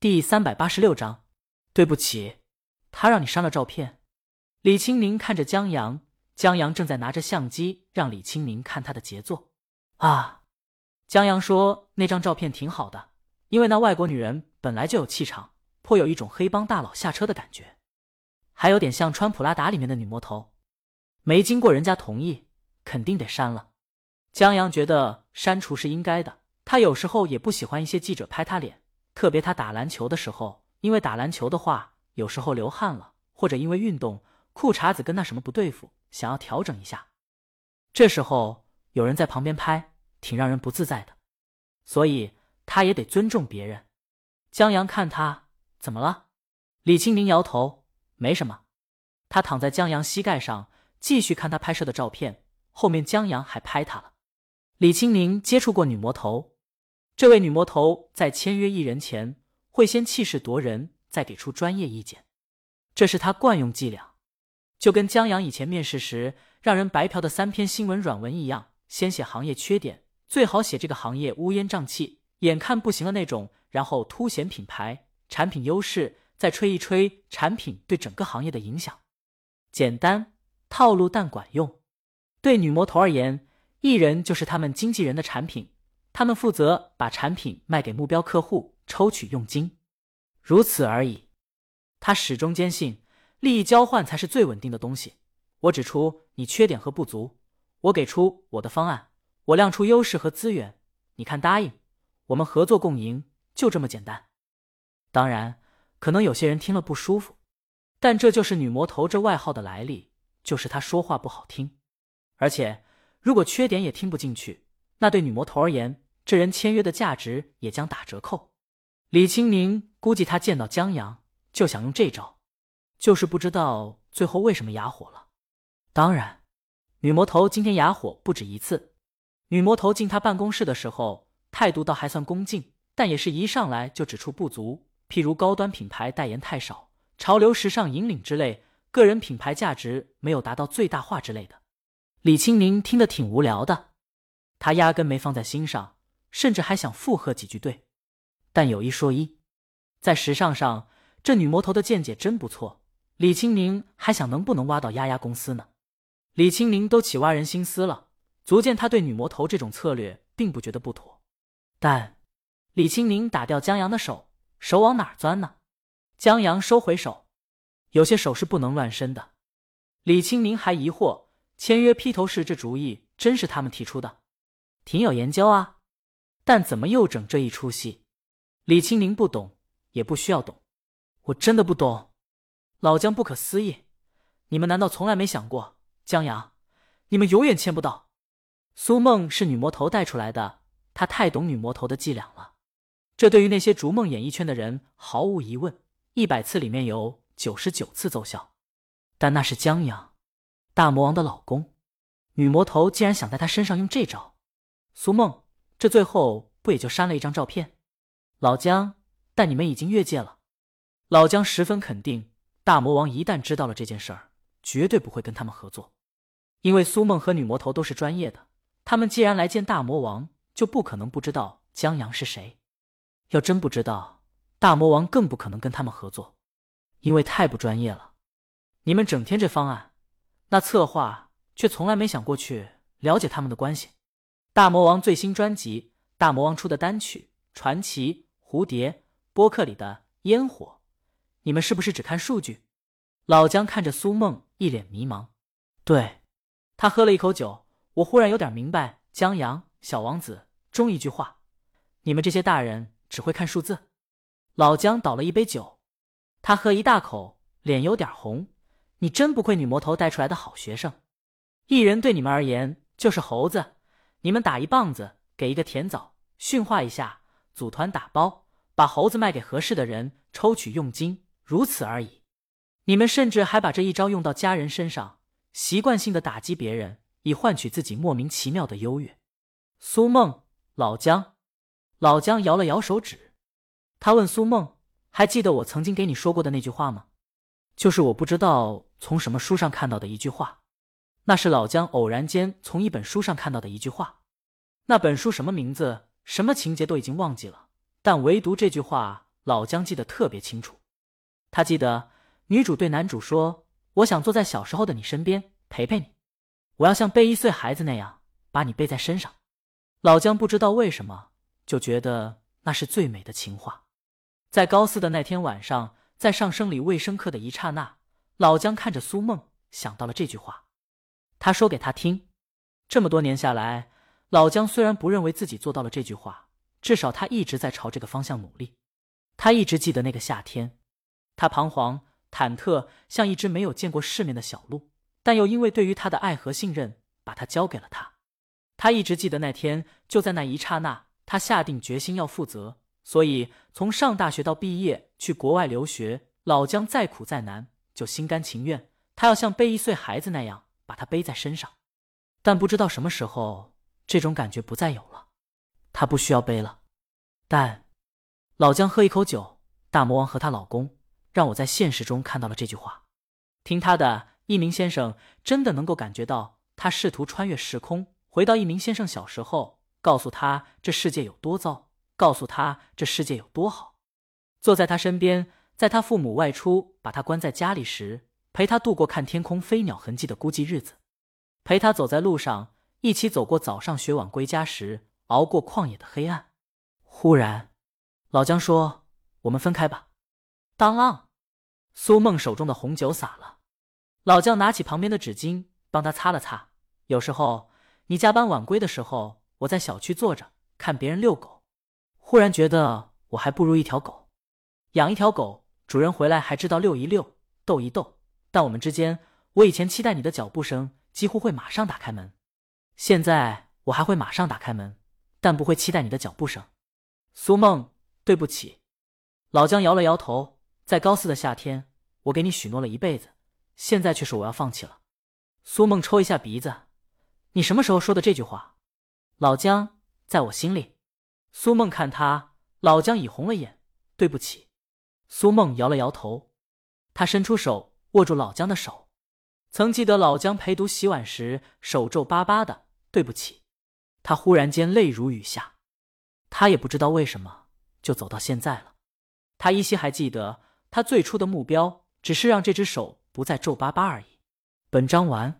第三百八十六章，对不起，他让你删了照片。李青宁看着江阳，江阳正在拿着相机让李青宁看他的杰作。啊，江阳说那张照片挺好的，因为那外国女人本来就有气场，颇有一种黑帮大佬下车的感觉，还有点像穿普拉达里面的女魔头。没经过人家同意，肯定得删了。江阳觉得删除是应该的，他有时候也不喜欢一些记者拍他脸。特别他打篮球的时候，因为打篮球的话，有时候流汗了，或者因为运动裤衩子跟那什么不对付，想要调整一下，这时候有人在旁边拍，挺让人不自在的，所以他也得尊重别人。江阳看他怎么了？李青宁摇头，没什么。他躺在江阳膝盖上，继续看他拍摄的照片。后面江阳还拍他了。李青宁接触过女魔头。这位女魔头在签约艺人前，会先气势夺人，再给出专业意见，这是她惯用伎俩。就跟江阳以前面试时让人白嫖的三篇新闻软文一样，先写行业缺点，最好写这个行业乌烟瘴气、眼看不行的那种，然后凸显品牌、产品优势，再吹一吹产品对整个行业的影响。简单套路，但管用。对女魔头而言，艺人就是他们经纪人的产品。他们负责把产品卖给目标客户，抽取佣金，如此而已。他始终坚信，利益交换才是最稳定的东西。我指出你缺点和不足，我给出我的方案，我亮出优势和资源，你看答应，我们合作共赢，就这么简单。当然，可能有些人听了不舒服，但这就是女魔头这外号的来历，就是她说话不好听。而且，如果缺点也听不进去。那对女魔头而言，这人签约的价值也将打折扣。李青宁估计他见到江阳就想用这招，就是不知道最后为什么哑火了。当然，女魔头今天哑火不止一次。女魔头进他办公室的时候，态度倒还算恭敬，但也是一上来就指出不足，譬如高端品牌代言太少、潮流时尚引领之类，个人品牌价值没有达到最大化之类的。李青宁听得挺无聊的。他压根没放在心上，甚至还想附和几句。对，但有一说一，在时尚上，这女魔头的见解真不错。李青宁还想能不能挖到丫丫公司呢？李青宁都起挖人心思了，足见他对女魔头这种策略并不觉得不妥。但李青宁打掉江阳的手，手往哪钻呢？江阳收回手，有些手是不能乱伸的。李青宁还疑惑，签约披头士这主意真是他们提出的？挺有研究啊，但怎么又整这一出戏？李青宁不懂，也不需要懂。我真的不懂。老姜不可思议，你们难道从来没想过？江阳，你们永远签不到。苏梦是女魔头带出来的，她太懂女魔头的伎俩了。这对于那些逐梦演艺圈的人毫无疑问，一百次里面有九十九次奏效。但那是江阳，大魔王的老公，女魔头竟然想在他身上用这招。苏梦，这最后不也就删了一张照片？老姜，但你们已经越界了。老姜十分肯定，大魔王一旦知道了这件事儿，绝对不会跟他们合作，因为苏梦和女魔头都是专业的。他们既然来见大魔王，就不可能不知道江阳是谁。要真不知道，大魔王更不可能跟他们合作，因为太不专业了。你们整天这方案，那策划却从来没想过去了解他们的关系。大魔王最新专辑，大魔王出的单曲《传奇》《蝴蝶》播客里的烟火，你们是不是只看数据？老姜看着苏梦，一脸迷茫。对，他喝了一口酒，我忽然有点明白江阳小王子中一句话：你们这些大人只会看数字。老姜倒了一杯酒，他喝一大口，脸有点红。你真不愧女魔头带出来的好学生，艺人对你们而言就是猴子。你们打一棒子，给一个甜枣，驯化一下，组团打包，把猴子卖给合适的人，抽取佣金，如此而已。你们甚至还把这一招用到家人身上，习惯性的打击别人，以换取自己莫名其妙的优越。苏梦，老姜，老姜摇了摇手指，他问苏梦：“还记得我曾经给你说过的那句话吗？就是我不知道从什么书上看到的一句话。”那是老姜偶然间从一本书上看到的一句话，那本书什么名字、什么情节都已经忘记了，但唯独这句话，老姜记得特别清楚。他记得女主对男主说：“我想坐在小时候的你身边陪陪你，我要像背一岁孩子那样把你背在身上。”老姜不知道为什么就觉得那是最美的情话。在高四的那天晚上，在上生理卫生课的一刹那，老姜看着苏梦，想到了这句话。他说给他听。这么多年下来，老姜虽然不认为自己做到了这句话，至少他一直在朝这个方向努力。他一直记得那个夏天，他彷徨忐忑，像一只没有见过世面的小鹿，但又因为对于他的爱和信任，把他交给了他。他一直记得那天，就在那一刹那，他下定决心要负责。所以，从上大学到毕业去国外留学，老姜再苦再难，就心甘情愿。他要像背一岁孩子那样把他背在身上。但不知道什么时候，这种感觉不再有了。他不需要背了。但老姜喝一口酒，大魔王和她老公让我在现实中看到了这句话。听他的，一鸣先生真的能够感觉到，他试图穿越时空。回到一鸣先生小时候，告诉他这世界有多糟，告诉他这世界有多好。坐在他身边，在他父母外出把他关在家里时，陪他度过看天空飞鸟痕迹的孤寂日子，陪他走在路上，一起走过早上学晚归家时熬过旷野的黑暗。忽然，老姜说：“我们分开吧。”当啷，苏梦手中的红酒洒了。老姜拿起旁边的纸巾帮他擦了擦。有时候。你加班晚归的时候，我在小区坐着看别人遛狗，忽然觉得我还不如一条狗。养一条狗，主人回来还知道遛一遛、逗一逗。但我们之间，我以前期待你的脚步声，几乎会马上打开门。现在我还会马上打开门，但不会期待你的脚步声。苏梦，对不起。老姜摇了摇头。在高四的夏天，我给你许诺了一辈子，现在却是我要放弃了。苏梦抽一下鼻子。你什么时候说的这句话？老姜，在我心里。苏梦看他，老姜已红了眼。对不起。苏梦摇了摇头。他伸出手握住老姜的手。曾记得老姜陪读洗碗时手皱巴巴的。对不起。他忽然间泪如雨下。他也不知道为什么，就走到现在了。他依稀还记得，他最初的目标只是让这只手不再皱巴巴而已。本章完。